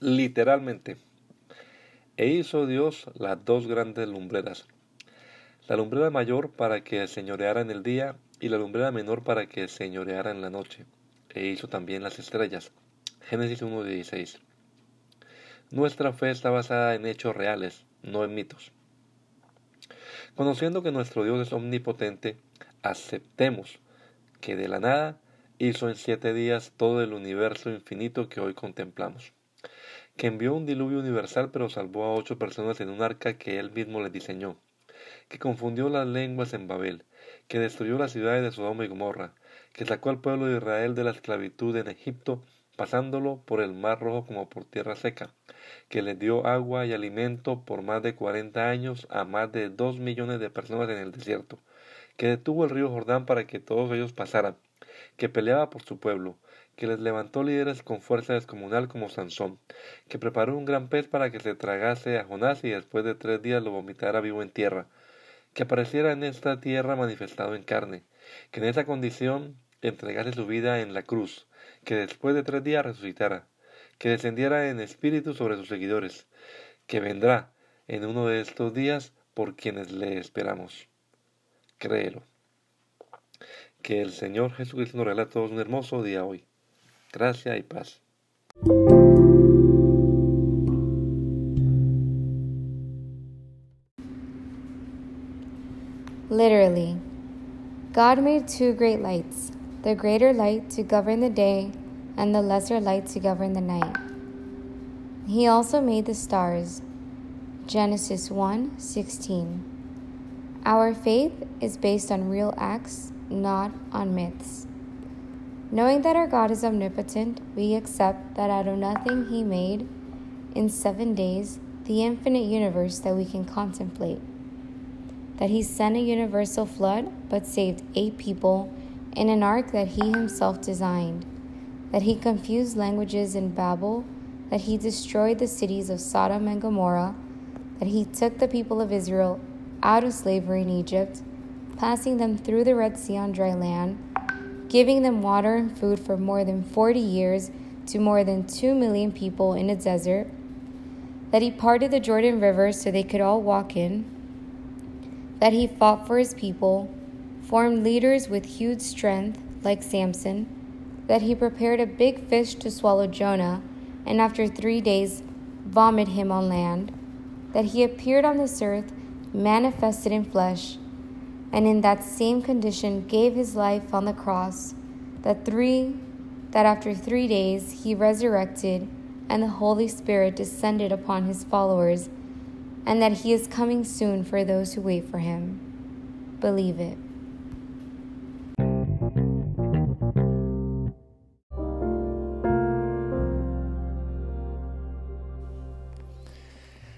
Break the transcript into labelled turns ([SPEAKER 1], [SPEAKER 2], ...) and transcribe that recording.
[SPEAKER 1] Literalmente. E hizo Dios las dos grandes lumbreras, la lumbrera mayor para que señoreara en el día y la lumbrera menor para que señoreara en la noche. E hizo también las estrellas. Génesis 1.16. Nuestra fe está basada en hechos reales, no en mitos. Conociendo que nuestro Dios es omnipotente, aceptemos que de la nada hizo en siete días todo el universo infinito que hoy contemplamos que envió un diluvio universal pero salvó a ocho personas en un arca que él mismo le diseñó, que confundió las lenguas en Babel, que destruyó las ciudades de Sodoma y Gomorra, que sacó al pueblo de Israel de la esclavitud en Egipto, pasándolo por el mar rojo como por tierra seca, que le dio agua y alimento por más de cuarenta años a más de dos millones de personas en el desierto, que detuvo el río Jordán para que todos ellos pasaran, que peleaba por su pueblo, que les levantó líderes con fuerza descomunal como Sansón, que preparó un gran pez para que se tragase a Jonás y después de tres días lo vomitara vivo en tierra, que apareciera en esta tierra manifestado en carne, que en esa condición entregase su vida en la cruz, que después de tres días resucitara, que descendiera en espíritu sobre sus seguidores, que vendrá en uno de estos días por quienes le esperamos. Créelo. Que el Señor Jesucristo nos regale a todos un hermoso día hoy. Gracia y paz.
[SPEAKER 2] Literally, God made two great lights, the greater light to govern the day, and the lesser light to govern the night. He also made the stars. Genesis 1 16. Our faith is based on real acts, not on myths. Knowing that our God is omnipotent, we accept that out of nothing He made, in seven days, the infinite universe that we can contemplate. That He sent a universal flood, but saved eight people in an ark that He Himself designed. That He confused languages in Babel. That He destroyed the cities of Sodom and Gomorrah. That He took the people of Israel out of slavery in Egypt, passing them through the Red Sea on dry land giving them water and food for more than 40 years to more than 2 million people in a desert, that he parted the Jordan River so they could all walk in, that he fought for his people, formed leaders with huge strength like Samson, that he prepared a big fish to swallow Jonah, and after three days vomit him on land, that he appeared on this earth manifested in flesh and in that same condition gave his life on the cross, that three that after 3 days he resurrected and the Holy Spirit descended upon his followers, and that he is coming soon for those who wait for him. Believe it.